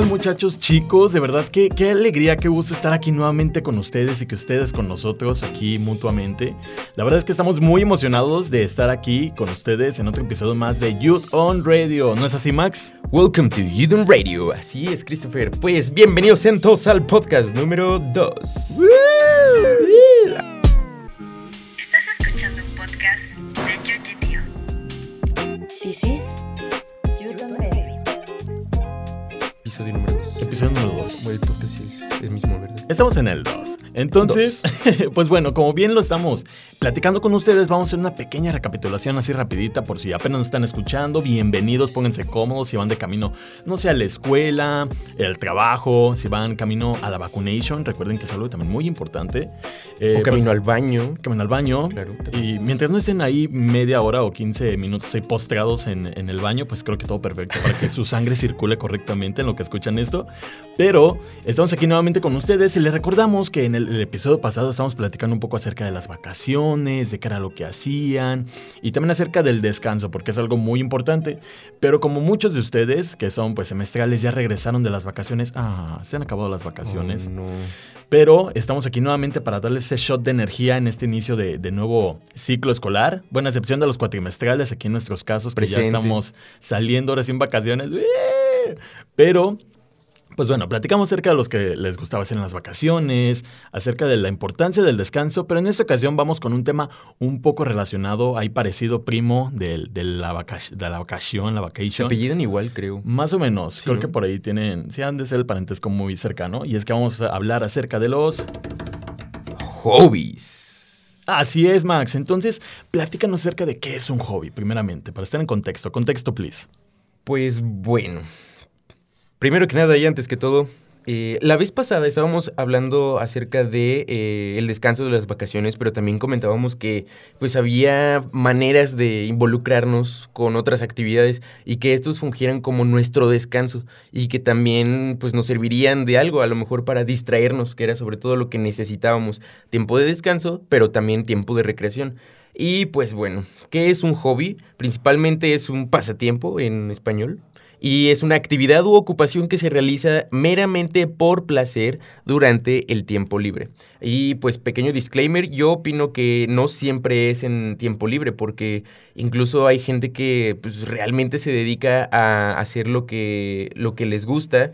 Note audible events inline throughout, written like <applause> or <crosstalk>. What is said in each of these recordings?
tal muchachos, chicos? De verdad, qué, qué alegría, qué gusto estar aquí nuevamente con ustedes y que ustedes con nosotros aquí mutuamente. La verdad es que estamos muy emocionados de estar aquí con ustedes en otro episodio más de Youth on Radio. ¿No es así, Max? Welcome to Youth on Radio. Así es, Christopher. Pues bienvenidos en todos al podcast número 2. Estás escuchando un podcast de Yuji Episodio número 2. Episodio número 2. Bueno, el podcast es el mismo, ¿verdad? Estamos en el 2. Entonces, <laughs> pues bueno, como bien lo estamos platicando con ustedes, vamos a hacer una pequeña recapitulación así rapidita por si apenas nos están escuchando. Bienvenidos, pónganse cómodos si van de camino, no sé, a la escuela, el trabajo, si van camino a la vacunation. Recuerden que es algo también muy importante. Eh, o camino pues, al baño. camino al baño. Claro, Y mientras no estén ahí media hora o 15 minutos ahí postrados en, en el baño, pues creo que todo perfecto para que su sangre <laughs> circule correctamente en lo que escuchan esto. Pero estamos aquí nuevamente con ustedes y les recordamos que en el, el episodio pasado estamos platicando un poco acerca de las vacaciones, de qué era lo que hacían y también acerca del descanso, porque es algo muy importante. Pero como muchos de ustedes que son pues semestrales ya regresaron de las vacaciones, ah, se han acabado las vacaciones. Oh, no. Pero estamos aquí nuevamente para darles ese shot de energía en este inicio de, de nuevo ciclo escolar. Bueno, a excepción de los cuatrimestrales, aquí en nuestros casos, que Presente. ya estamos saliendo ahora sin vacaciones. ¡Ué! Pero, pues bueno, platicamos acerca de los que les gustaba hacer en las vacaciones, acerca de la importancia del descanso, pero en esta ocasión vamos con un tema un poco relacionado, ahí parecido, primo, de, la, vaca- de la vacación, la Se vacation. apellidan igual, creo. Más o menos, Sí, creo ¿no? que por ahí tienen, sí han de ser el parentesco muy cercano, y es que vamos a hablar acerca de los... Hobbies. Así es, Max. Entonces, platícanos acerca de qué es un hobby, primeramente, para estar en contexto. Contexto, please. Pues bueno. Primero que nada y antes que todo, eh, la vez pasada estábamos hablando acerca de eh, el descanso de las vacaciones, pero también comentábamos que pues había maneras de involucrarnos con otras actividades y que estos fungieran como nuestro descanso y que también pues nos servirían de algo, a lo mejor para distraernos, que era sobre todo lo que necesitábamos, tiempo de descanso, pero también tiempo de recreación. Y pues bueno, ¿qué es un hobby? Principalmente es un pasatiempo en español y es una actividad u ocupación que se realiza meramente por placer durante el tiempo libre. Y pues pequeño disclaimer, yo opino que no siempre es en tiempo libre porque incluso hay gente que pues realmente se dedica a hacer lo que, lo que les gusta,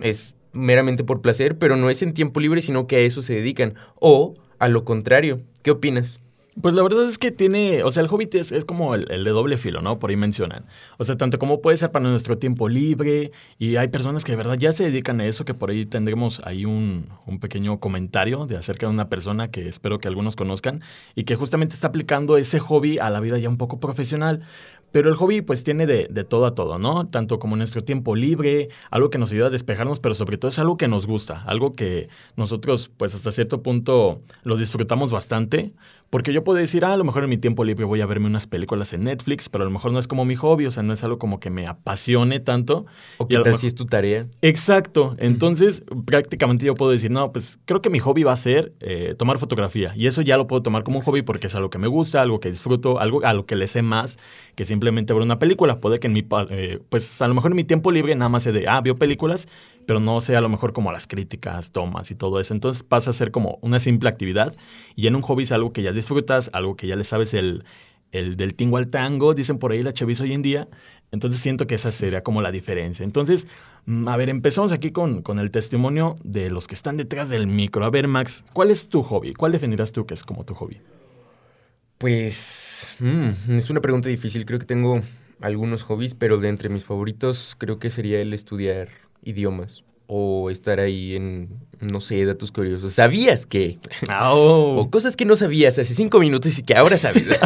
es meramente por placer, pero no es en tiempo libre, sino que a eso se dedican. O a lo contrario, ¿qué opinas? Pues la verdad es que tiene, o sea, el hobby es, es como el, el de doble filo, ¿no? Por ahí mencionan. O sea, tanto como puede ser para nuestro tiempo libre y hay personas que de verdad ya se dedican a eso, que por ahí tendremos ahí un, un pequeño comentario de acerca de una persona que espero que algunos conozcan y que justamente está aplicando ese hobby a la vida ya un poco profesional. Pero el hobby pues tiene de, de todo a todo, ¿no? Tanto como nuestro tiempo libre, algo que nos ayuda a despejarnos, pero sobre todo es algo que nos gusta, algo que nosotros pues hasta cierto punto lo disfrutamos bastante. Porque yo puedo decir, ah, a lo mejor en mi tiempo libre voy a verme unas películas en Netflix, pero a lo mejor no es como mi hobby, o sea, no es algo como que me apasione tanto. ¿O qué tal mejor- si es tu tarea? Exacto. Entonces, prácticamente yo puedo decir, no, pues creo que mi hobby va a ser eh, tomar fotografía. Y eso ya lo puedo tomar como un hobby porque es algo que me gusta, algo que disfruto, algo a lo que le sé más que simplemente ver una película. Puede que en mi, eh, pues a lo mejor en mi tiempo libre nada más sé de, ah, veo películas, pero no sé a lo mejor como las críticas, tomas y todo eso. Entonces pasa a ser como una simple actividad. Y en un hobby es algo que ya disfrutas, algo que ya le sabes el, el del tingo al tango, dicen por ahí la chaviza hoy en día. Entonces siento que esa sería como la diferencia. Entonces, mm, a ver, empezamos aquí con, con el testimonio de los que están detrás del micro. A ver, Max, ¿cuál es tu hobby? ¿Cuál definirás tú que es como tu hobby? Pues mm, es una pregunta difícil. Creo que tengo algunos hobbies, pero de entre mis favoritos creo que sería el estudiar idiomas o estar ahí en, no sé, datos curiosos. ¿Sabías que? <laughs> O cosas que no sabías hace cinco minutos y que ahora sabes. <laughs>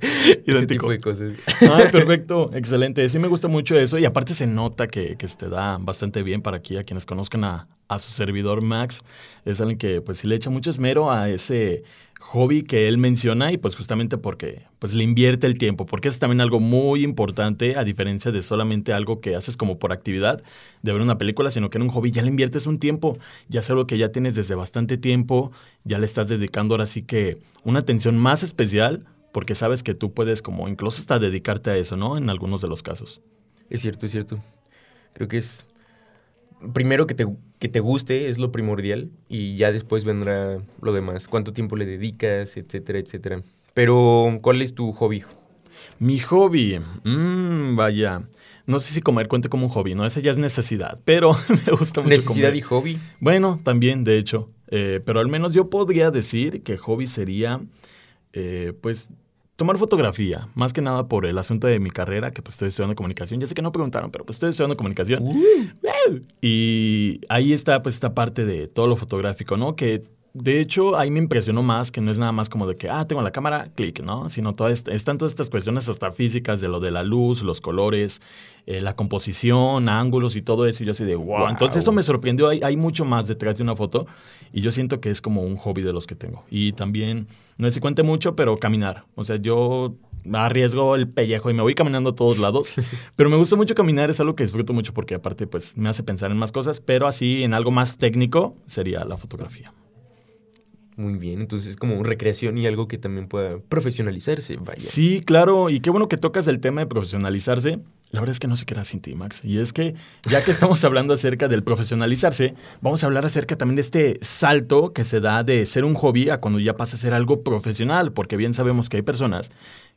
<laughs> Ese tipo de cosas. Ay, perfecto, excelente. Sí me gusta mucho eso y aparte se nota que, que te da bastante bien para aquí, a quienes conozcan a, a su servidor Max. Es alguien que pues sí le echa mucho esmero a ese hobby que él menciona y pues justamente porque pues le invierte el tiempo, porque es también algo muy importante a diferencia de solamente algo que haces como por actividad de ver una película, sino que en un hobby ya le inviertes un tiempo, ya es algo que ya tienes desde bastante tiempo, ya le estás dedicando ahora sí que una atención más especial porque sabes que tú puedes como incluso hasta dedicarte a eso, ¿no? En algunos de los casos. Es cierto, es cierto. Creo que es primero que te, que te guste es lo primordial y ya después vendrá lo demás. Cuánto tiempo le dedicas, etcétera, etcétera. Pero, ¿cuál es tu hobby? Mi hobby, mmm, vaya. No sé si comer cuente como un hobby, ¿no? Esa ya es necesidad, pero <laughs> me gusta mucho Necesidad comer. y hobby. Bueno, también, de hecho. Eh, pero al menos yo podría decir que hobby sería, eh, pues, tomar fotografía. Más que nada por el asunto de mi carrera, que pues estoy estudiando comunicación. Ya sé que no preguntaron, pero pues estoy estudiando comunicación. Y ahí está, pues, esta parte de todo lo fotográfico, ¿no? Que de hecho, ahí me impresionó más que no es nada más como de que, ah, tengo la cámara, clic, ¿no? Sino toda esta- están todas estas cuestiones hasta físicas de lo de la luz, los colores, eh, la composición, ángulos y todo eso. Y yo así de, wow. Wow. Entonces eso me sorprendió. Hay, hay mucho más detrás de una foto y yo siento que es como un hobby de los que tengo. Y también, no sé si cuente mucho, pero caminar. O sea, yo arriesgo el pellejo y me voy caminando a todos lados. <laughs> pero me gusta mucho caminar, es algo que disfruto mucho porque aparte pues me hace pensar en más cosas, pero así en algo más técnico sería la fotografía. Muy bien, entonces es como recreación y algo que también pueda profesionalizarse, vaya. Sí, claro, y qué bueno que tocas el tema de profesionalizarse. La verdad es que no se queda sin ti, Max. Y es que, ya que estamos <laughs> hablando acerca del profesionalizarse, vamos a hablar acerca también de este salto que se da de ser un hobby a cuando ya pasa a ser algo profesional, porque bien sabemos que hay personas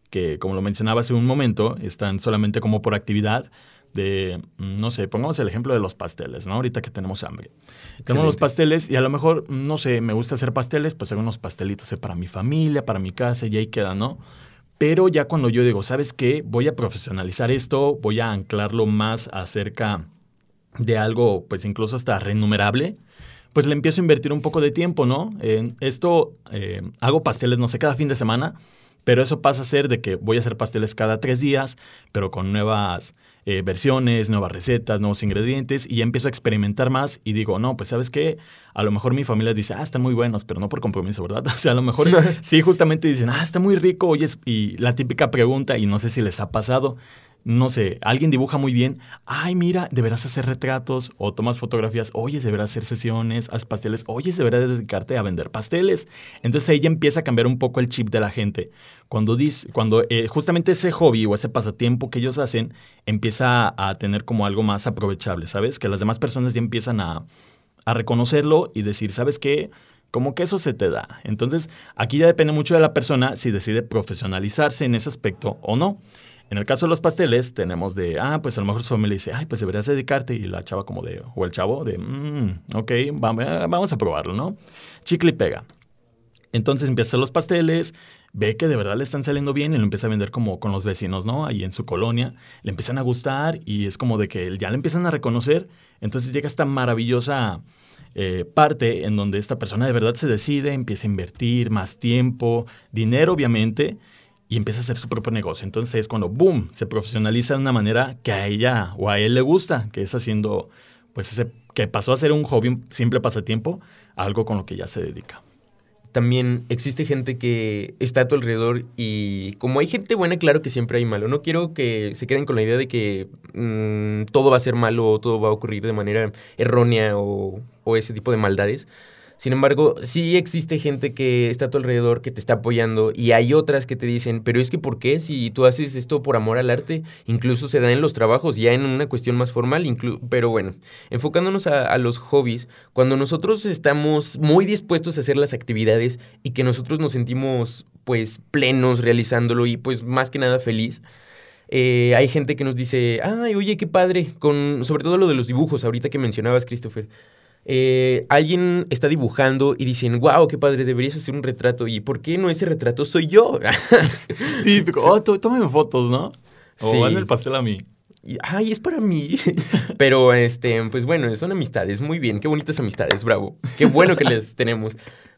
que, como lo mencionaba hace un momento, están solamente como por actividad de, mm, no sé, pongamos el ejemplo de los pasteles, ¿no? Ahorita que tenemos hambre. Tenemos los pasteles y a lo mejor, no sé, me gusta hacer pasteles, pues hago unos pastelitos eh, para mi familia, para mi casa y ahí queda, ¿no? Pero ya cuando yo digo, ¿sabes qué? Voy a profesionalizar esto, voy a anclarlo más acerca de algo, pues incluso hasta renumerable, pues le empiezo a invertir un poco de tiempo, ¿no? En esto, eh, hago pasteles, no sé, cada fin de semana, pero eso pasa a ser de que voy a hacer pasteles cada tres días, pero con nuevas eh, versiones, nuevas recetas, nuevos ingredientes, y ya empiezo a experimentar más y digo, no, pues sabes qué, a lo mejor mi familia dice, ah, están muy buenos, pero no por compromiso, ¿verdad? <laughs> O sea, a lo mejor <laughs> sí, justamente dicen, ah, está muy rico, oye, y la típica pregunta, y no sé si les ha pasado, no sé, alguien dibuja muy bien, ay, mira, deberás hacer retratos o tomas fotografías, oye, deberás hacer sesiones, haz pasteles, oye, deberás dedicarte a vender pasteles. Entonces ahí ya empieza a cambiar un poco el chip de la gente. Cuando, dice, cuando eh, justamente ese hobby o ese pasatiempo que ellos hacen empieza a tener como algo más aprovechable, ¿sabes? Que las demás personas ya empiezan a, a reconocerlo y decir, ¿sabes qué? Como que eso se te da. Entonces, aquí ya depende mucho de la persona si decide profesionalizarse en ese aspecto o no. En el caso de los pasteles, tenemos de, ah, pues a lo mejor su familia dice, ay, pues deberías dedicarte. Y la chava como de, o el chavo de, mmm, ok, va- vamos a probarlo, ¿no? Chicle y pega. Entonces empieza a hacer los pasteles, ve que de verdad le están saliendo bien y lo empieza a vender como con los vecinos, ¿no? Ahí en su colonia. Le empiezan a gustar y es como de que ya le empiezan a reconocer. Entonces llega esta maravillosa eh, parte en donde esta persona de verdad se decide, empieza a invertir más tiempo, dinero obviamente, y empieza a hacer su propio negocio. Entonces es cuando, boom, se profesionaliza de una manera que a ella o a él le gusta, que es haciendo, pues ese, que pasó a ser un hobby, un simple pasatiempo, algo con lo que ya se dedica. También existe gente que está a tu alrededor y como hay gente buena, claro que siempre hay malo. No quiero que se queden con la idea de que mm, todo va a ser malo o todo va a ocurrir de manera errónea o, o ese tipo de maldades. Sin embargo, sí existe gente que está a tu alrededor, que te está apoyando, y hay otras que te dicen, pero es que ¿por qué? Si tú haces esto por amor al arte, incluso se da en los trabajos, ya en una cuestión más formal, pero bueno, enfocándonos a, a los hobbies, cuando nosotros estamos muy dispuestos a hacer las actividades y que nosotros nos sentimos pues plenos realizándolo y pues más que nada feliz, eh, hay gente que nos dice, ay, oye, qué padre, con, sobre todo lo de los dibujos, ahorita que mencionabas, Christopher. Eh, alguien está dibujando y dicen, wow, qué padre, deberías hacer un retrato. ¿Y por qué no ese retrato soy yo? <laughs> Típico, oh, tómame fotos, ¿no? O Sí. el pastel a mí. Y, Ay, es para mí. <laughs> Pero, este, pues bueno, son amistades. Muy bien, qué bonitas amistades, bravo. Qué bueno que les tenemos.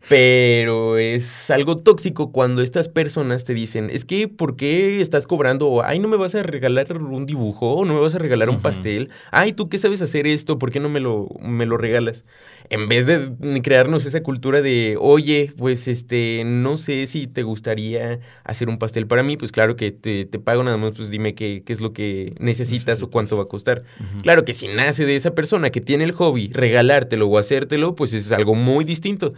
Pero es algo tóxico cuando estas personas te dicen, es que, ¿por qué estás cobrando? O, Ay, no me vas a regalar un dibujo, no me vas a regalar un pastel. Ay, ¿tú qué sabes hacer esto? ¿Por qué no me lo, me lo regalas? En vez de crearnos esa cultura de, oye, pues este, no sé si te gustaría hacer un pastel para mí, pues claro que te, te pago nada más, pues dime qué, qué es lo que necesitas o cuánto va a costar. Claro que si nace de esa persona que tiene el hobby, regalártelo o hacértelo, pues es algo muy distinto.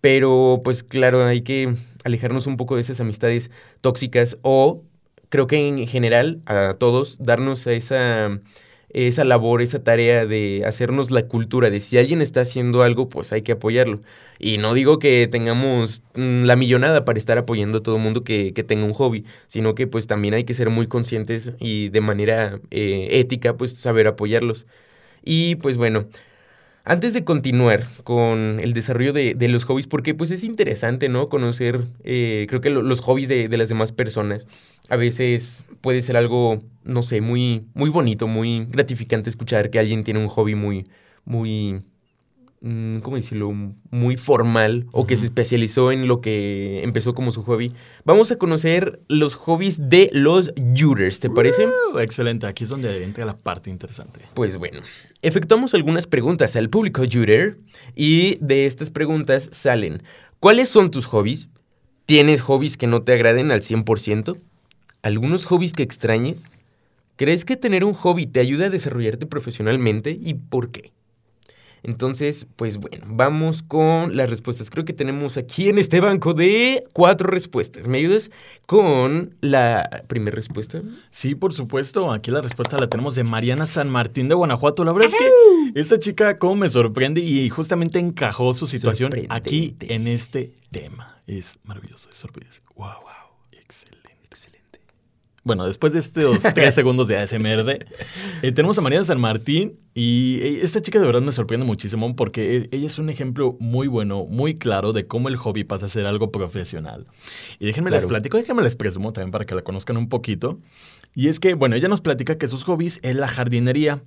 Pero pues claro, hay que alejarnos un poco de esas amistades tóxicas o creo que en general a todos darnos esa esa labor, esa tarea de hacernos la cultura de si alguien está haciendo algo, pues hay que apoyarlo. Y no digo que tengamos mm, la millonada para estar apoyando a todo el mundo que, que, tenga un hobby, sino que pues también hay que ser muy conscientes y de manera eh, ética, pues saber apoyarlos. Y pues bueno, antes de continuar con el desarrollo de, los hobbies, porque pues es interesante, ¿no? Conocer, eh, creo que lo, los hobbies de, de, las demás personas. A veces puede ser algo, no sé, muy, muy bonito, muy gratificante escuchar que alguien tiene un hobby muy, muy ¿cómo decirlo? Muy formal o que se especializó en lo que empezó como su hobby. Vamos a conocer los hobbies de los Juters, ¿te parece? Uh, excelente, aquí es donde entra la parte interesante. Pues bueno, efectuamos algunas preguntas al público Juter y de estas preguntas salen, ¿cuáles son tus hobbies? ¿Tienes hobbies que no te agraden al 100%? ¿Algunos hobbies que extrañes? ¿Crees que tener un hobby te ayuda a desarrollarte profesionalmente y por qué? Entonces, pues bueno, vamos con las respuestas. Creo que tenemos aquí en este banco de cuatro respuestas. ¿Me ayudas con la primera respuesta? Sí, por supuesto. Aquí la respuesta la tenemos de Mariana San Martín de Guanajuato. La verdad es que esta chica, como me sorprende y justamente encajó su situación aquí en este tema. Es maravilloso, es sorprendente. Wow, wow. Bueno, después de estos <laughs> tres segundos de ASMR, eh, tenemos a María San Martín y eh, esta chica de verdad me sorprende muchísimo porque e, ella es un ejemplo muy bueno, muy claro de cómo el hobby pasa a ser algo profesional. Y déjenme les platico, déjenme les presumo también para que la conozcan un poquito. Y es que, bueno, ella nos platica que sus hobbies es la jardinería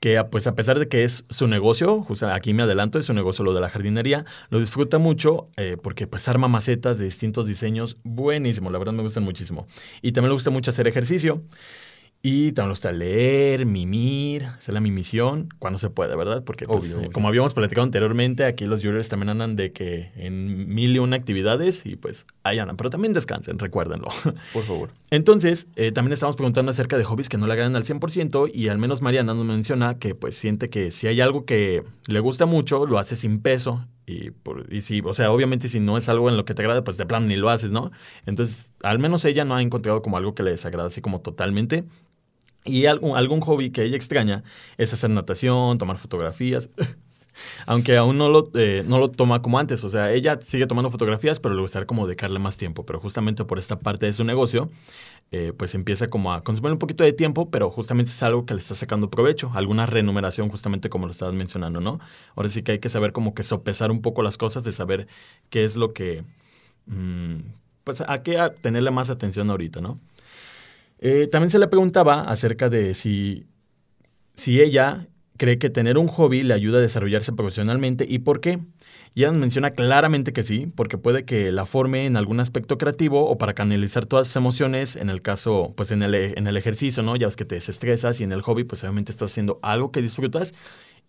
que pues a pesar de que es su negocio, justo aquí me adelanto, es su negocio lo de la jardinería, lo disfruta mucho eh, porque pues arma macetas de distintos diseños, buenísimo, la verdad me gustan muchísimo. Y también le gusta mucho hacer ejercicio. Y también me gusta leer, mimir, hacer la mimisión, cuando se puede, ¿verdad? Porque, pues, obvio, como habíamos platicado anteriormente, aquí los jurors también andan de que en mil y una actividades y pues ahí andan. Pero también descansen, recuérdenlo. <laughs> Por favor. Entonces, eh, también estamos preguntando acerca de hobbies que no le agradan al 100% y al menos Mariana nos menciona que pues siente que si hay algo que le gusta mucho, lo hace sin peso y, por, y si, o sea, obviamente si no es algo en lo que te agrada, pues de plano ni lo haces, ¿no? Entonces, al menos ella no ha encontrado como algo que le desagrada así como totalmente. Y algún, algún hobby que ella extraña es hacer natación, tomar fotografías. <laughs> Aunque aún no lo, eh, no lo toma como antes. O sea, ella sigue tomando fotografías, pero le gustaría como dedicarle más tiempo. Pero justamente por esta parte de su negocio, eh, pues empieza como a consumir un poquito de tiempo, pero justamente es algo que le está sacando provecho. Alguna remuneración, justamente como lo estabas mencionando, ¿no? Ahora sí que hay que saber como que sopesar un poco las cosas, de saber qué es lo que... Mmm, pues a qué tenerle más atención ahorita, ¿no? Eh, también se le preguntaba acerca de si, si ella cree que tener un hobby le ayuda a desarrollarse profesionalmente y por qué. Y ella menciona claramente que sí, porque puede que la forme en algún aspecto creativo o para canalizar todas sus emociones, en el caso, pues en el, en el ejercicio, ¿no? Ya ves que te desestresas y en el hobby, pues obviamente estás haciendo algo que disfrutas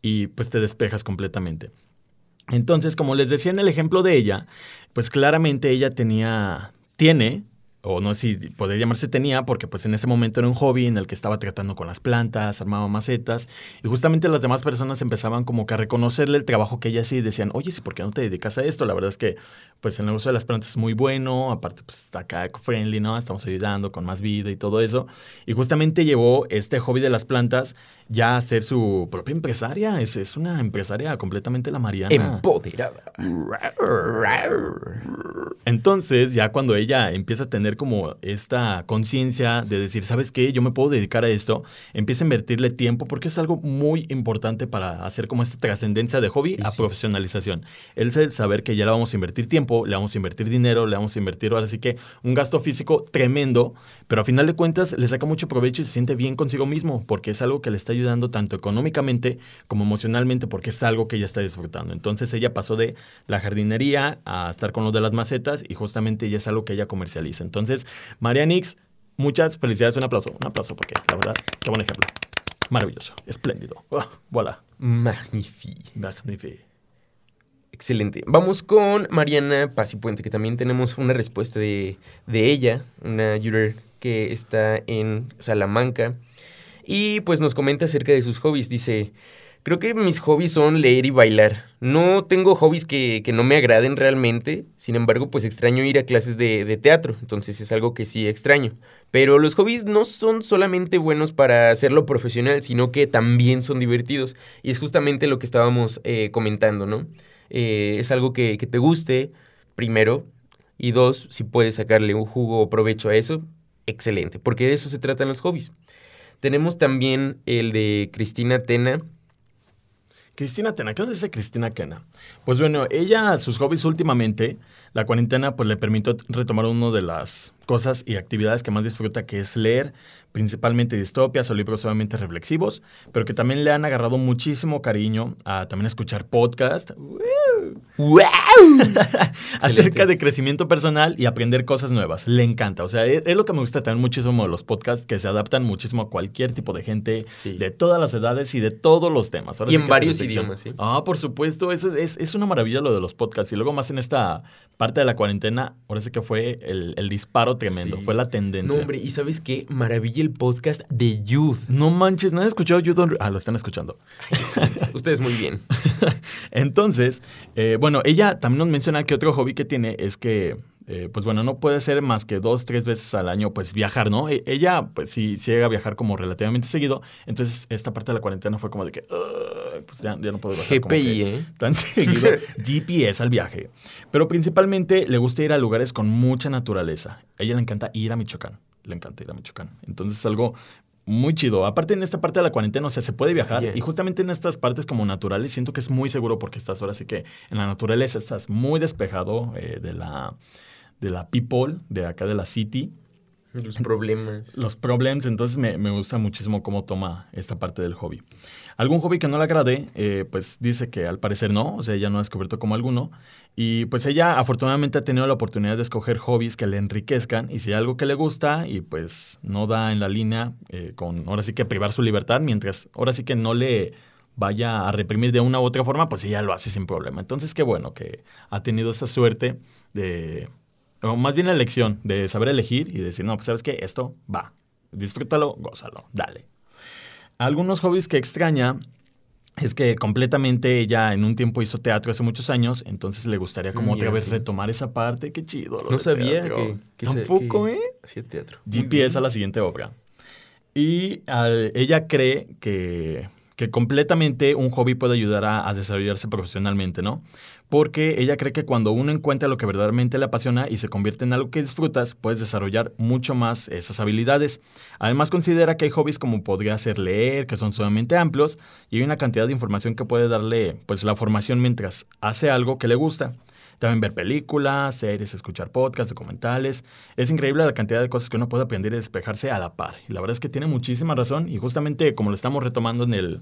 y pues te despejas completamente. Entonces, como les decía en el ejemplo de ella, pues claramente ella tenía, tiene o no sé si podría llamarse tenía, porque pues en ese momento era un hobby en el que estaba tratando con las plantas, armaba macetas, y justamente las demás personas empezaban como que a reconocerle el trabajo que ella hacía y decían, oye, sí, ¿por qué no te dedicas a esto? La verdad es que pues el negocio de las plantas es muy bueno, aparte pues está acá eco-friendly, ¿no? Estamos ayudando con más vida y todo eso, y justamente llevó este hobby de las plantas ya ser su propia empresaria, es, es una empresaria completamente la Mariana. Empoderada. Entonces, ya cuando ella empieza a tener como esta conciencia de decir, ¿sabes qué? Yo me puedo dedicar a esto, empieza a invertirle tiempo porque es algo muy importante para hacer como esta trascendencia de hobby a profesionalización. El saber que ya le vamos a invertir tiempo, le vamos a invertir dinero, le vamos a invertir ahora sí que un gasto físico tremendo, pero a final de cuentas le saca mucho provecho y se siente bien consigo mismo porque es algo que le está ayudando tanto económicamente como emocionalmente porque es algo que ella está disfrutando. Entonces ella pasó de la jardinería a estar con lo de las macetas y justamente ya es algo que ella comercializa. Entonces, María Nix, muchas felicidades, un aplauso, un aplauso porque la verdad, qué buen ejemplo. Maravilloso, espléndido. Oh, voilà. Magnifique. Magnifique. Excelente. Vamos con Mariana Pasipuente, que también tenemos una respuesta de, de ella, una user que está en Salamanca. Y pues nos comenta acerca de sus hobbies. Dice, Creo que mis hobbies son leer y bailar. No tengo hobbies que, que no me agraden realmente. Sin embargo, pues extraño ir a clases de, de teatro. Entonces es algo que sí extraño. Pero los hobbies no son solamente buenos para hacerlo profesional, sino que también son divertidos. Y es justamente lo que estábamos eh, comentando, ¿no? Eh, es algo que, que te guste, primero. Y dos, si puedes sacarle un jugo o provecho a eso, excelente. Porque de eso se tratan los hobbies. Tenemos también el de Cristina Tena. Cristina Tena, ¿qué nos dice Cristina Tena? Pues bueno, ella, sus hobbies últimamente, la cuarentena pues le permitió retomar una de las cosas y actividades que más disfruta, que es leer, principalmente distopias o libros solamente reflexivos, pero que también le han agarrado muchísimo cariño a también escuchar podcast. ¡Wow! <laughs> acerca de crecimiento personal y aprender cosas nuevas. Le encanta. O sea, es, es lo que me gusta también muchísimo de los podcasts, que se adaptan muchísimo a cualquier tipo de gente, Sí. de todas las edades y de todos los temas. Ahora Y sí en varios idiomas, sí. Ah, por supuesto. Es, es, es una maravilla lo de los podcasts. Y luego más en esta parte de la cuarentena, ahora sí que fue el, el disparo tremendo. Sí. Fue la tendencia. No, hombre, ¿y sabes qué? Maravilla el podcast de Youth. No manches, ¿no han escuchado You Don't... Ah, lo están escuchando. Ustedes muy bien. <laughs> Entonces, eh, bueno, ella también nos menciona que otro hobby que tiene es que, eh, pues bueno, no puede ser más que dos, tres veces al año, pues viajar, ¿no? E- ella, pues sí, sí llega a viajar como relativamente seguido. Entonces, esta parte de la cuarentena fue como de que, "Ugh, pues ya, ya no puedo viajar. como GPI, ¿eh? Tan <laughs> seguido. GPS al viaje. Pero principalmente le gusta ir a lugares con mucha naturaleza. A ella le encanta ir a Michoacán. Le encanta ir a Michoacán. Entonces es algo muy chido. Aparte en esta parte de la cuarentena, o sea, se puede viajar y justamente en estas partes como naturales siento que es muy seguro porque estás ahora sí que en la naturaleza estás muy despejado eh, de la de la people, de acá de la city, Los problemas. los problems, entonces me, me gusta muchísimo cómo toma esta parte del hobby. Algún hobby que no le agrade, eh, pues dice que al parecer no, o sea, ella no ha descubierto como alguno. Y pues ella afortunadamente ha tenido la oportunidad de escoger hobbies que le enriquezcan y si hay algo que le gusta y pues no da en la línea eh, con ahora sí que privar su libertad, mientras ahora sí que no le vaya a reprimir de una u otra forma, pues ella lo hace sin problema. Entonces qué bueno que ha tenido esa suerte de, o más bien la elección de saber elegir y decir, no, pues sabes que esto va, disfrútalo, gózalo, dale. Algunos hobbies que extraña es que completamente ella en un tiempo hizo teatro hace muchos años, entonces le gustaría como otra Mira, vez retomar esa parte. Qué chido. lo No de sabía teatro. que, Tampoco, que ¿eh? Hacía teatro. GPS a la siguiente obra. Y al- ella cree que, que completamente un hobby puede ayudar a, a desarrollarse profesionalmente, ¿no? Porque ella cree que cuando uno encuentra lo que verdaderamente le apasiona y se convierte en algo que disfrutas, puedes desarrollar mucho más esas habilidades. Además, considera que hay hobbies como podría ser leer, que son sumamente amplios, y hay una cantidad de información que puede darle pues la formación mientras hace algo que le gusta. También ver películas, series, escuchar podcasts, documentales. Es increíble la cantidad de cosas que uno puede aprender y despejarse a la par. Y la verdad es que tiene muchísima razón. Y justamente como lo estamos retomando en el,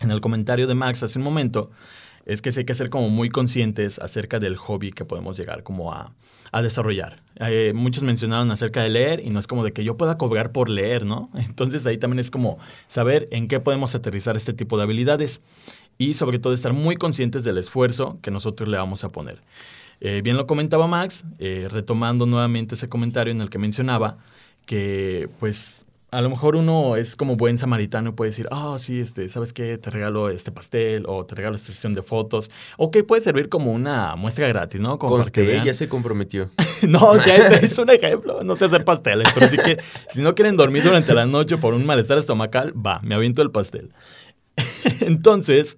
en el comentario de Max hace un momento, es que sí hay que ser como muy conscientes acerca del hobby que podemos llegar como a, a desarrollar. Eh, muchos mencionaron acerca de leer y no es como de que yo pueda cobrar por leer, ¿no? <laughs> Entonces ahí también es como saber en qué podemos aterrizar este tipo de habilidades y sobre todo estar muy conscientes del esfuerzo que nosotros le vamos a poner. Eh, bien lo comentaba Max, eh, retomando nuevamente ese comentario en el que mencionaba que pues a lo mejor uno es como buen samaritano y puede decir, ah, sí, este, ¿sabes qué? Te regalo este pastel o te regalo esta sesión de fotos. O que puede servir como una muestra gratis, ¿no? Como para que Conste, vean. ya se comprometió. <laughs> No, o sea, es, es un ejemplo. No sé hacer pasteles, pero sí que <laughs> si no quieren dormir durante la noche por un malestar estomacal, va, me aviento el pastel. <laughs> Entonces,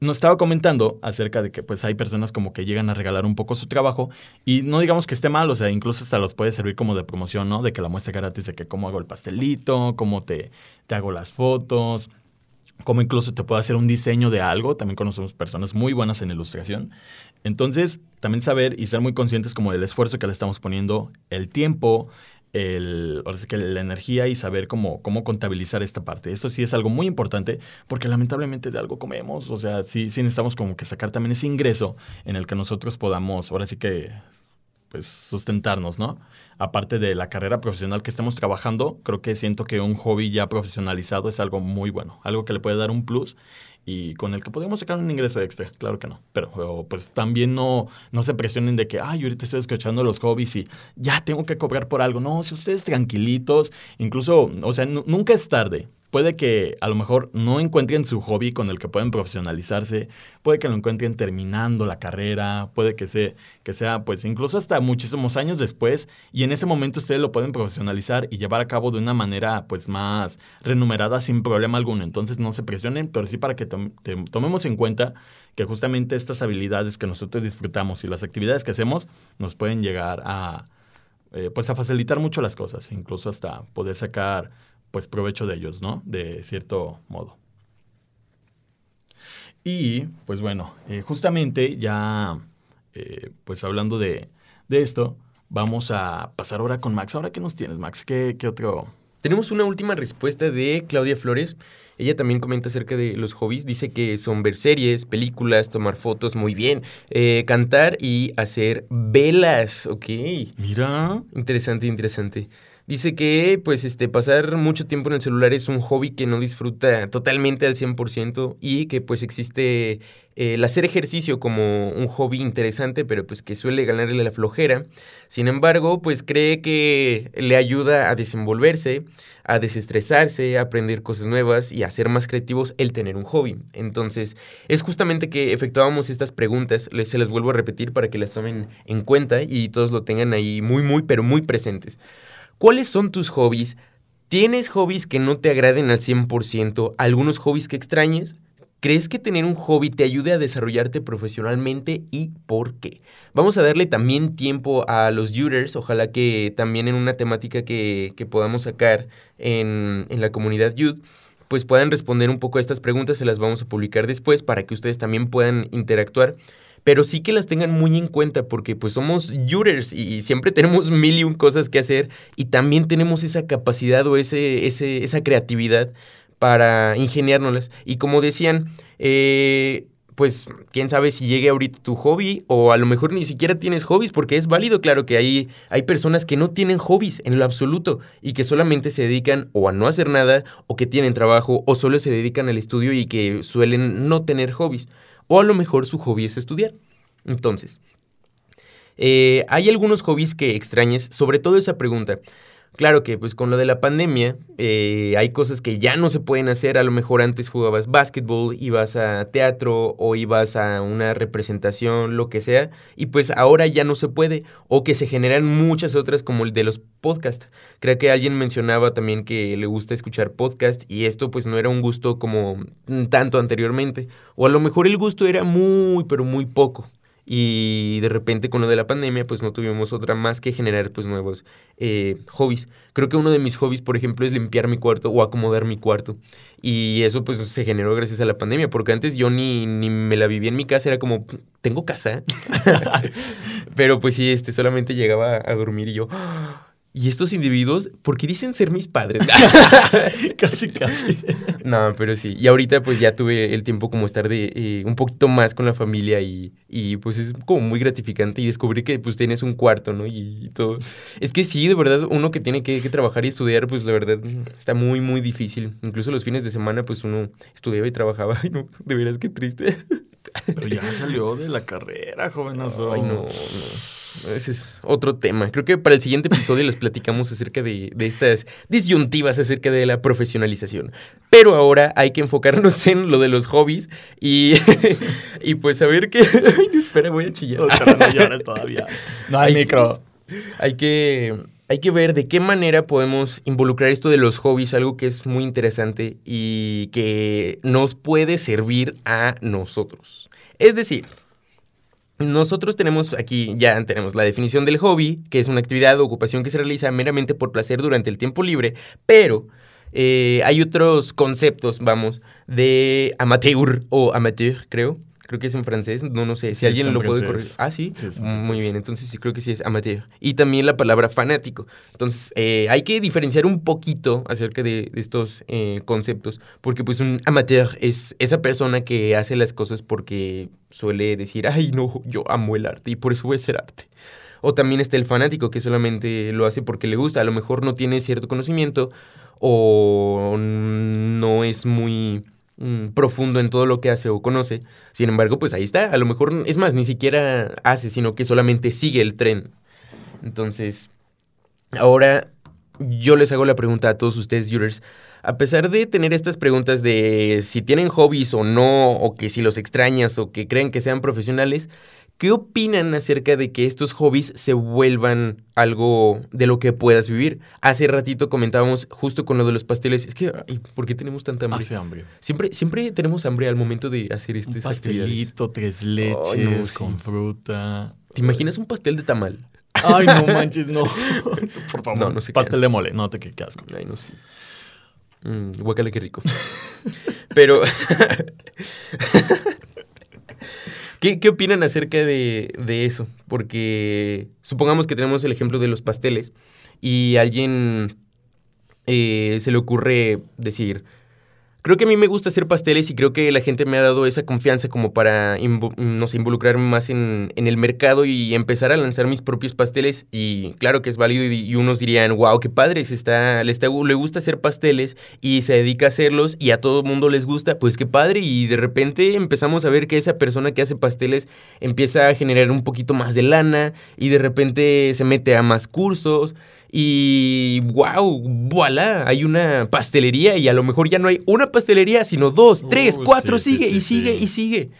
nos estaba comentando acerca de que pues hay personas como que llegan a regalar un poco su trabajo y no digamos que esté mal, o sea, incluso hasta los puede servir como de promoción, ¿no? De que la muestra gratis de que cómo hago el pastelito, cómo te, te hago las fotos, cómo incluso te puedo hacer un diseño de algo. También conocemos personas muy buenas en ilustración. Entonces, también saber y ser muy conscientes como del esfuerzo que le estamos poniendo, el tiempo, el, ahora sí que la energía y saber cómo, cómo contabilizar esta parte. Esto sí es algo muy importante porque lamentablemente de algo comemos. O sea, sí, sí necesitamos como que sacar también ese ingreso en el que nosotros podamos, ahora sí que pues sustentarnos, ¿no? Aparte de la carrera profesional que estamos trabajando, creo que siento que un hobby ya profesionalizado es algo muy bueno, algo que le puede dar un plus y con el que podemos sacar un ingreso extra, claro que no, pero pues también no, no se presionen de que, ay, ahorita estoy escuchando los hobbies y ya tengo que cobrar por algo, no, si ustedes tranquilitos, incluso, o sea, nu- nunca es tarde, puede que a lo mejor no encuentren su hobby con el que pueden profesionalizarse, puede que lo encuentren terminando la carrera, puede que, sea, que sea pues incluso hasta muchísimos años después y en ese momento ustedes lo pueden profesionalizar y llevar a cabo de una manera pues más renumerada sin problema alguno. Entonces no se presionen, pero sí para que tomemos en cuenta que justamente estas habilidades que nosotros disfrutamos y las actividades que hacemos nos pueden llegar a eh, pues a facilitar mucho las cosas, incluso hasta poder sacar pues provecho de ellos, ¿no? De cierto modo. Y pues bueno, eh, justamente ya, eh, pues hablando de, esto, vamos a pasar ahora con Max. ¿Ahora qué nos tienes, Max? ¿Qué, qué otro? Tenemos una última respuesta de Claudia Flores. Ella también comenta acerca de los hobbies. Dice que son ver series, películas, tomar fotos, muy bien. Eh, cantar y hacer velas, ok. Mira. Interesante, interesante. Dice que pues este pasar mucho tiempo en el celular es un hobby que no disfruta totalmente al 100% y que pues existe el hacer ejercicio como un hobby interesante, pero pues que suele ganarle la flojera. Sin embargo, pues cree que le ayuda a desenvolverse, a desestresarse, a aprender cosas nuevas y a ser más creativos el tener un hobby. Entonces, es justamente que efectuábamos estas preguntas, se las vuelvo a repetir para que las tomen en cuenta y todos lo tengan ahí muy, muy, pero muy presentes. ¿Cuáles son tus hobbies? ¿Tienes hobbies que no te agraden al 100%? ¿Algunos hobbies que extrañes? ¿Crees que tener un hobby te ayude a desarrollarte profesionalmente y por qué? Vamos a darle también tiempo a los users, ojalá que también en una temática que, podamos sacar en, en la comunidad Youth, pues puedan responder un poco a estas preguntas, se las vamos a publicar después para que ustedes también puedan interactuar pero sí que las tengan muy en cuenta porque pues somos users y siempre tenemos mil y un cosas que hacer y también tenemos esa capacidad o ese, ese, esa creatividad para ingeniárnoslas. Y como decían, eh, pues quién sabe si llegue ahorita tu hobby o a lo mejor ni siquiera tienes hobbies porque es válido, claro que hay, hay personas que no tienen hobbies en lo absoluto y que solamente se dedican o a no hacer nada o que tienen trabajo o solo se dedican al estudio y que suelen no tener hobbies. O a lo mejor su hobby es estudiar. Entonces, eh, ¿hay algunos hobbies que extrañes? Sobre todo esa pregunta. Claro que pues con lo de la pandemia eh, hay cosas que ya no se pueden hacer. A lo mejor antes jugabas básquetbol, ibas a teatro o ibas a una representación, lo que sea. Y pues ahora ya no se puede. O que se generan muchas otras como el de los podcasts. Creo que alguien mencionaba también que le gusta escuchar podcast y esto pues no era un gusto como tanto anteriormente. O a lo mejor el gusto era muy pero muy poco y de repente con lo de la pandemia pues no tuvimos otra más que generar pues nuevos eh, hobbies. Creo que uno de mis hobbies por ejemplo es limpiar mi cuarto o acomodar mi cuarto y eso pues se generó gracias a la pandemia porque antes yo ni, ni me la vivía en mi casa, era como tengo casa. <laughs> <laughs> Pero pues sí, este solamente llegaba a dormir y yo ¿Y estos individuos, por qué dicen ser mis padres? <laughs> <laughs> casi, casi. No, pero sí. Y ahorita pues ya tuve el tiempo como estar de eh, un poquito más con la familia y, y, pues es como muy gratificante y descubrí que pues tienes un cuarto, ¿no? Y, todo. Es que sí, de verdad, uno que tiene que, trabajar y estudiar, pues la verdad está muy, muy difícil. Incluso los fines de semana pues uno estudiaba y trabajaba. <laughs> Ay, no, de veras qué triste. Pero ya salió de la carrera, jovenazo. Ay, no, no. Ese es otro tema. Creo que para el siguiente episodio les platicamos acerca de, estas disyuntivas acerca de la profesionalización. Pero ahora hay que enfocarnos en lo de los hobbies y, <laughs> y pues a ver qué. <laughs> espera, voy a chillar. No, todavía. No hay, micro. Hay que hay que ver de qué manera podemos involucrar esto de los hobbies, algo que es muy interesante y que nos puede servir a nosotros. Es decir, nosotros tenemos aquí, ya tenemos la definición del hobby, que es una actividad o ocupación que se realiza meramente por placer durante el tiempo libre, pero eh, hay otros conceptos, vamos, de amateur o amateur, creo, creo que es en francés, no, no sé, si alguien lo puede corregir. Ah, sí, muy bien, entonces sí creo que sí es amateur. Y también la palabra fanático. Entonces, eh, hay que diferenciar un poquito acerca de, estos eh, conceptos, porque pues un amateur es esa persona que hace las cosas porque suele decir, ay, no, yo amo el arte y por eso voy a hacer arte. O también está el fanático que solamente lo hace porque le gusta, a lo mejor no tiene cierto conocimiento o no es muy Mm, profundo en todo lo que hace o conoce. Sin embargo, pues ahí está. A lo mejor, es más, ni siquiera hace, sino que solamente sigue el tren. Entonces, ahora yo les hago la pregunta a todos ustedes, viewers. A pesar de tener estas preguntas de si tienen hobbies o no, o que si los extrañas o que creen que sean profesionales, ¿qué opinan acerca de que estos hobbies se vuelvan algo de lo que puedas vivir? Hace ratito comentábamos justo con lo de los pasteles. Es que, ay, ¿por qué tenemos tanta hambre? Hace hambre. Siempre, siempre tenemos hambre al momento de hacer Un estas actividades. pastelito, tres leches, Ay, no, sí. con fruta. ¿Te imaginas un pastel de tamal? Ay, no manches, no. <laughs> Por favor. No, no se Pastel de mole, no te qué asco. Ay, no sé. Mm, guácala, qué rico. <laughs> Pero. <laughs> ¿Qué, opinan acerca de, de eso? Porque supongamos que tenemos el ejemplo de los pasteles y alguien eh, se le ocurre decir. Creo que a mí me gusta hacer pasteles y creo que la gente me ha dado esa confianza como para, no sé, involucrarme más en, el mercado y empezar a lanzar mis propios pasteles. Y claro que es válido y, y unos dirían, wow, qué padre, se está, le, está, le gusta hacer pasteles y se dedica a hacerlos y a todo el mundo les gusta, pues qué padre. Y de repente empezamos a ver que esa persona que hace pasteles empieza a generar un poquito más de lana y de repente se mete a más cursos. Y wow, voilà, hay una pastelería y a lo mejor ya no hay una pastelería, sino dos, tres, Uh, cuatro, sí, sí, sigue sí, y sigue y sigue.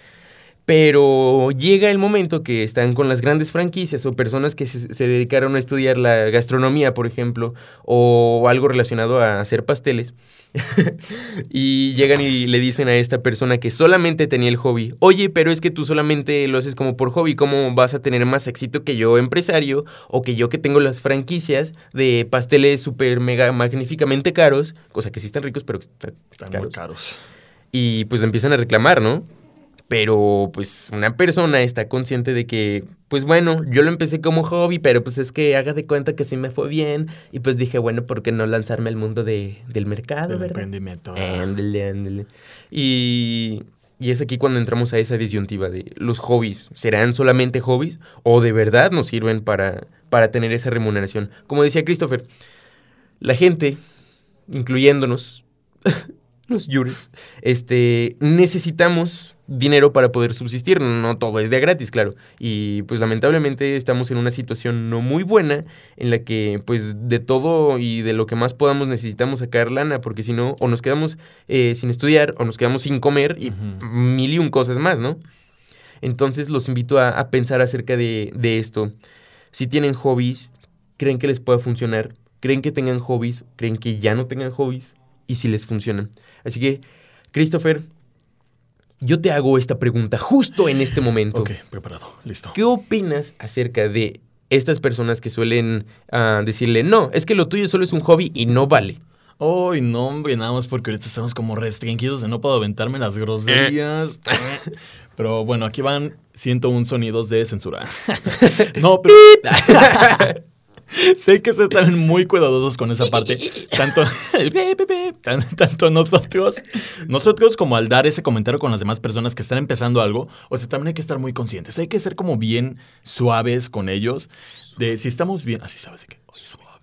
Pero llega el momento que están con las grandes franquicias o personas que se, se dedicaron a estudiar la gastronomía, por ejemplo, o algo relacionado a hacer pasteles. <laughs> y llegan y le dicen a esta persona que solamente tenía el hobby, oye, pero es que tú solamente lo haces como por hobby, ¿cómo vas a tener más éxito que yo empresario o que yo que tengo las franquicias de pasteles súper mega magníficamente caros, cosa que sí están ricos, pero Están caros? muy caros. y pues empiezan a reclamar, ¿no? Pero pues una persona está consciente de que, pues bueno, yo lo empecé como hobby, pero pues es que haga de cuenta que sí me fue bien. Y pues dije, bueno, ¿por qué no lanzarme al mundo de, del mercado, Del verdad? emprendimiento. Ándale, ándale. Y, y es aquí cuando entramos a esa disyuntiva de los hobbies. ¿Serán solamente hobbies o de verdad nos sirven para, para tener esa remuneración? Como decía Christopher, la gente, incluyéndonos, <laughs> los yures, este, necesitamos dinero para poder subsistir. No todo es de gratis, claro. Y pues lamentablemente estamos en una situación no muy buena en la que pues de todo y de lo que más podamos necesitamos sacar lana, porque si no, o nos quedamos eh, sin estudiar o nos quedamos sin comer y mil y un cosas más, ¿no? Entonces los invito a, a pensar acerca de, de esto. Si tienen hobbies, ¿creen que les pueda funcionar? ¿Creen que tengan hobbies? ¿Creen que ya no tengan hobbies? Y si les funcionan. Así que, Christopher, yo te hago esta pregunta justo en este momento. Ok, preparado, listo. ¿Qué opinas acerca de estas personas que suelen ah, decirle, no, es que lo tuyo solo es un hobby y no vale? Ay, no, hombre, nada más porque ahorita estamos como restringidos de no puedo aventarme las groserías. Pero bueno, aquí van 101 sonidos de censura. <laughs> <laughs> no, pero. <laughs> <laughs> sé que se están muy cuidadosos con esa parte. Tanto, <laughs> tanto nosotros, nosotros como al dar ese comentario con las demás personas que están empezando algo, o sea, también hay que estar muy conscientes. Hay que ser como bien suaves con ellos. De si estamos bien, así sabes qué. Suave.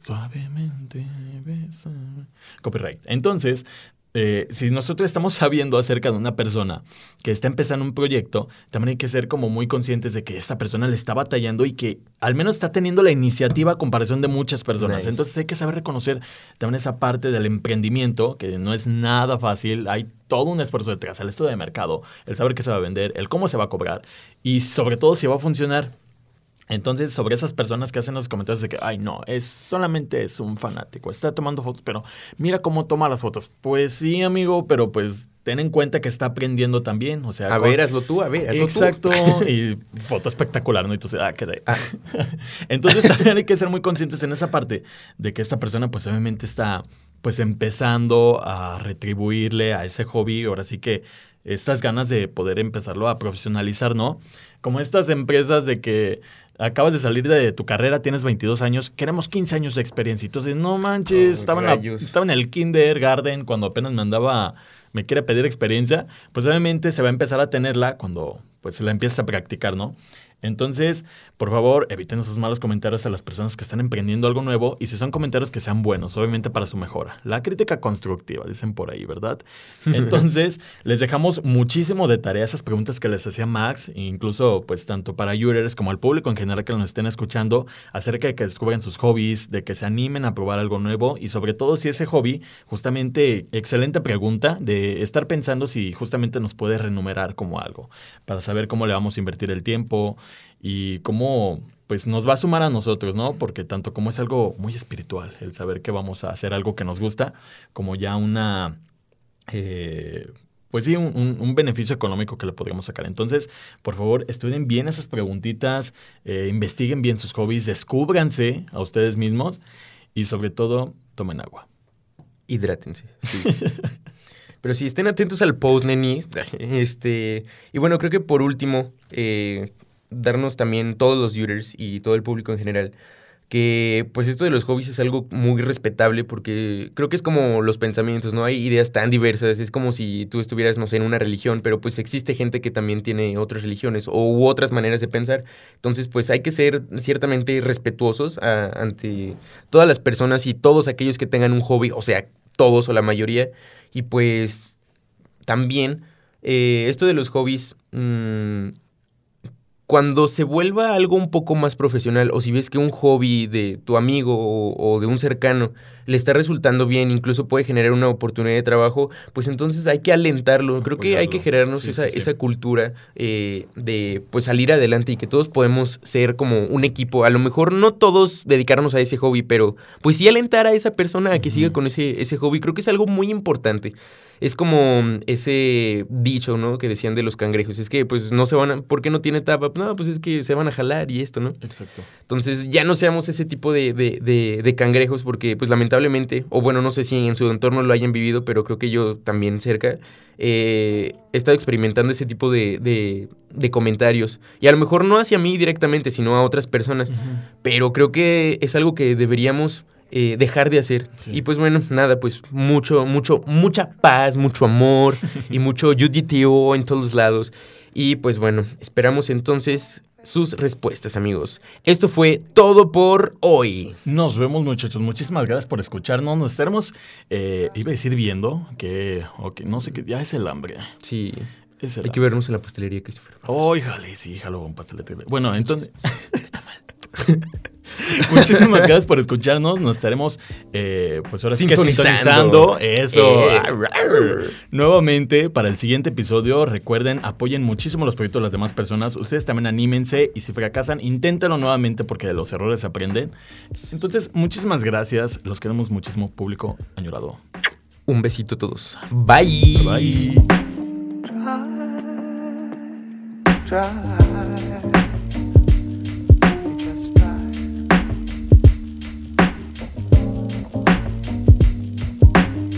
Suavemente. bésame. Copyright. Entonces, eh, si nosotros estamos sabiendo acerca de una persona que está empezando un proyecto, también hay que ser como muy conscientes de que esta persona le está batallando y que al menos está teniendo la iniciativa a comparación de muchas personas. Nice. Entonces hay que saber reconocer también esa parte del emprendimiento, que no es nada fácil. Hay todo un esfuerzo detrás, el estudio de mercado, el saber qué se va a vender, el cómo se va a cobrar y sobre todo si va a funcionar. Entonces, sobre esas personas que hacen los comentarios de que, ay, no, es solamente es un fanático, está tomando fotos, pero mira cómo toma las fotos. Pues sí, amigo, pero pues ten en cuenta que está aprendiendo también, o sea, A con- ver, hazlo tú, a ver, hazlo Exacto, tú. <laughs> y foto espectacular, ¿no? Entonces, ah, qué Ah. <laughs> Entonces también hay que ser muy conscientes en esa parte de que esta persona pues obviamente está pues empezando a retribuirle a ese hobby, ahora sí que estas ganas de poder empezarlo a profesionalizar, ¿no? Como estas empresas de que acabas de salir de tu carrera, tienes 22 años, queremos 15 años de experiencia. Entonces, no manches, Oh, estaba, en la- rayos. estaba en el kindergarten cuando apenas me andaba, me quiere pedir experiencia, pues obviamente se va a empezar a tenerla cuando pues la empiezas a practicar, ¿no? Entonces, por favor, eviten esos malos comentarios a las personas que están emprendiendo algo nuevo y si son comentarios que sean buenos, obviamente para su mejora. La crítica constructiva, dicen por ahí, ¿verdad? <laughs> Entonces, les dejamos muchísimo de tarea esas preguntas que les hacía Max, incluso pues tanto para users como al público en general que nos estén escuchando, acerca de que descubran sus hobbies, de que se animen a probar algo nuevo y sobre todo si ese hobby, justamente, excelente pregunta de estar pensando si justamente nos puede renumerar como algo, para saber cómo le vamos a invertir el tiempo, y cómo pues nos va a sumar a nosotros, ¿no? Porque tanto como es algo muy espiritual, el saber que vamos a hacer algo que nos gusta, como ya una, eh, pues sí, un, beneficio económico que le podríamos sacar. Entonces, por favor, estudien bien esas preguntitas, eh, investiguen bien sus hobbies, descúbranse a ustedes mismos y sobre todo, tomen agua. Hidrátense. <laughs> Pero sí, estén atentos al post, nenis. <laughs> Este, y bueno, creo que por último, eh, darnos también todos los users y todo el público en general que pues esto de los hobbies es algo muy respetable porque creo que es como los pensamientos, ¿no? Hay ideas tan diversas, es como si tú estuvieras, no sé, en una religión, pero pues existe gente que también tiene otras religiones o u otras maneras de pensar. Entonces pues hay que ser ciertamente respetuosos ante todas las personas y todos aquellos que tengan un hobby, o sea, todos o la mayoría. Y pues también eh, esto de los hobbies... Mmm, cuando se vuelva algo un poco más profesional o si ves que un hobby de tu amigo o, de un cercano le está resultando bien, incluso puede generar una oportunidad de trabajo, pues entonces hay que alentarlo. Creo que hay que generarnos esa, esa, cultura eh, de pues salir adelante y que todos podemos ser como un equipo. A lo mejor no todos dedicarnos a ese hobby, pero pues sí alentar a esa persona a que siga con ese, ese hobby. Creo que es algo muy importante. Es como ese dicho, ¿no? Que decían de los cangrejos. Es que, pues, no se van a... ¿Por qué no tiene tapa? No, pues es que se van a jalar y esto, ¿no? Exacto. Entonces, ya no seamos ese tipo de, de, de, cangrejos porque, pues, lamentablemente, o bueno, no sé si en su entorno lo hayan vivido, pero creo que yo también cerca, eh, he estado experimentando ese tipo de, de, comentarios. Y a lo mejor no hacia mí directamente, sino a otras personas. Pero creo que es algo que deberíamos eh, dejar de hacer. Y pues bueno, nada, pues mucho, mucho, mucha paz, mucho amor y <laughs> mucho UDTO en todos lados. Y pues bueno, esperamos entonces sus respuestas, amigos. Esto fue todo por hoy. Nos vemos, muchachos. Muchísimas gracias por escucharnos. Nos estaremos, eh, iba a decir viendo, que, okay, no sé qué, ya es el hambre. Sí. Es Hay que vernos en la pastelería, Christopher. Oh, híjale, sí, jalo con pastelería. Bueno, entonces. <laughs> Está mal. <laughs> Muchísimas gracias por escucharnos. Nos estaremos, eh, pues ahora sí que sintonizando. Eso. Eh. Nuevamente, para el siguiente episodio, recuerden, apoyen muchísimo los proyectos de las demás personas. Ustedes también anímense y si fracasan, inténtenlo nuevamente porque de los errores se aprenden. Entonces, muchísimas gracias. Los queremos muchísimo, público añorado. Un besito a todos. Bye. Bye.